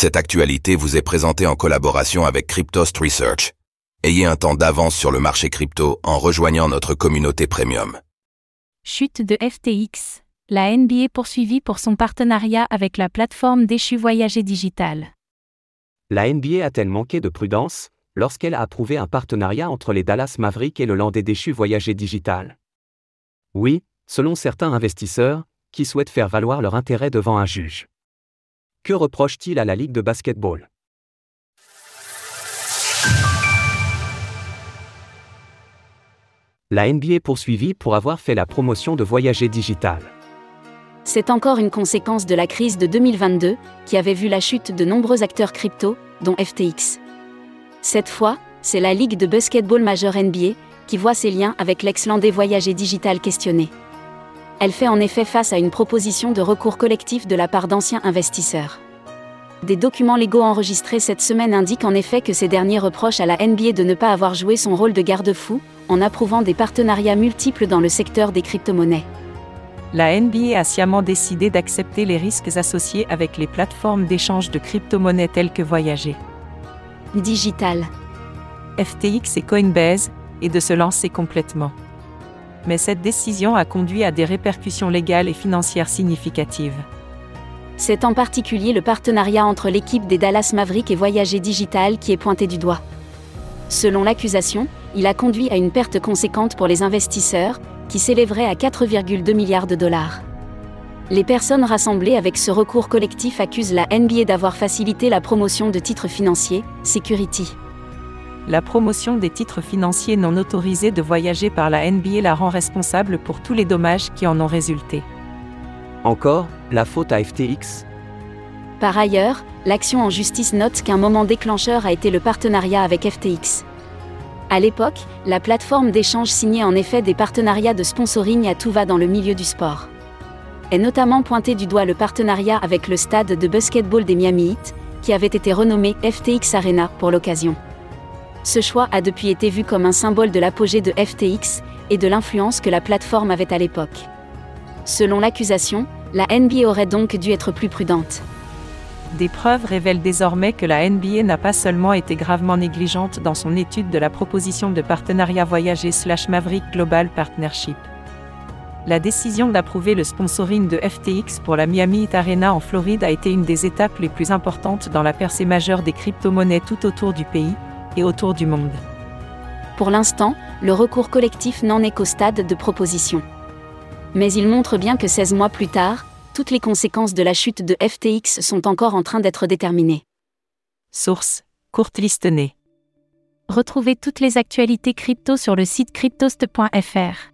Cette actualité vous est présentée en collaboration avec Cryptost Research. Ayez un temps d'avance sur le marché crypto en rejoignant notre communauté premium. Chute de FTX. La NBA poursuivie pour son partenariat avec la plateforme déchue Voyager Digital. La NBA a-t-elle manqué de prudence lorsqu'elle a approuvé un partenariat entre les Dallas Mavericks et le Landais déchu Voyager Digital? Oui, selon certains investisseurs, qui souhaitent faire valoir leur intérêt devant un juge. Que reproche-t-il à la Ligue de basketball? La NBA poursuivie pour avoir fait la promotion de Voyager Digital. C'est encore une conséquence de la crise de 2022, qui avait vu la chute de nombreux acteurs crypto, dont FTX. Cette fois, c'est la Ligue de basketball majeure NBA, qui voit ses liens avec l'ex-landais Voyager Digital questionné elle fait en effet face à une proposition de recours collectif de la part d'anciens investisseurs. Des documents légaux enregistrés cette semaine indiquent en effet que ces derniers reprochent à la NBA de ne pas avoir joué son rôle de garde-fou, en approuvant des partenariats multiples dans le secteur des crypto-monnaies. La NBA a sciemment décidé d'accepter les risques associés avec les plateformes d'échange de crypto-monnaies telles que Voyager. Digital. FTX et Coinbase, et de se lancer complètement mais cette décision a conduit à des répercussions légales et financières significatives. C'est en particulier le partenariat entre l'équipe des Dallas Mavericks et Voyager Digital qui est pointé du doigt. Selon l'accusation, il a conduit à une perte conséquente pour les investisseurs, qui s'élèverait à 4,2 milliards de dollars. Les personnes rassemblées avec ce recours collectif accusent la NBA d'avoir facilité la promotion de titres financiers, Security la promotion des titres financiers non autorisés de voyager par la NBA la rend responsable pour tous les dommages qui en ont résulté. Encore, la faute à FTX Par ailleurs, l'action en justice note qu'un moment déclencheur a été le partenariat avec FTX. À l'époque, la plateforme d'échange signait en effet des partenariats de sponsoring à tout va dans le milieu du sport. Est notamment pointé du doigt le partenariat avec le stade de basketball des Miami Heat, qui avait été renommé FTX Arena pour l'occasion. Ce choix a depuis été vu comme un symbole de l'apogée de FTX et de l'influence que la plateforme avait à l'époque. Selon l'accusation, la NBA aurait donc dû être plus prudente. Des preuves révèlent désormais que la NBA n'a pas seulement été gravement négligente dans son étude de la proposition de partenariat voyager slash Maverick Global Partnership. La décision d'approuver le sponsoring de FTX pour la Miami Heat Arena en Floride a été une des étapes les plus importantes dans la percée majeure des crypto-monnaies tout autour du pays, et autour du monde. Pour l'instant, le recours collectif n'en est qu'au stade de proposition. Mais il montre bien que 16 mois plus tard, toutes les conséquences de la chute de FTX sont encore en train d'être déterminées. Source Courte Listenay. Retrouvez toutes les actualités crypto sur le site cryptost.fr.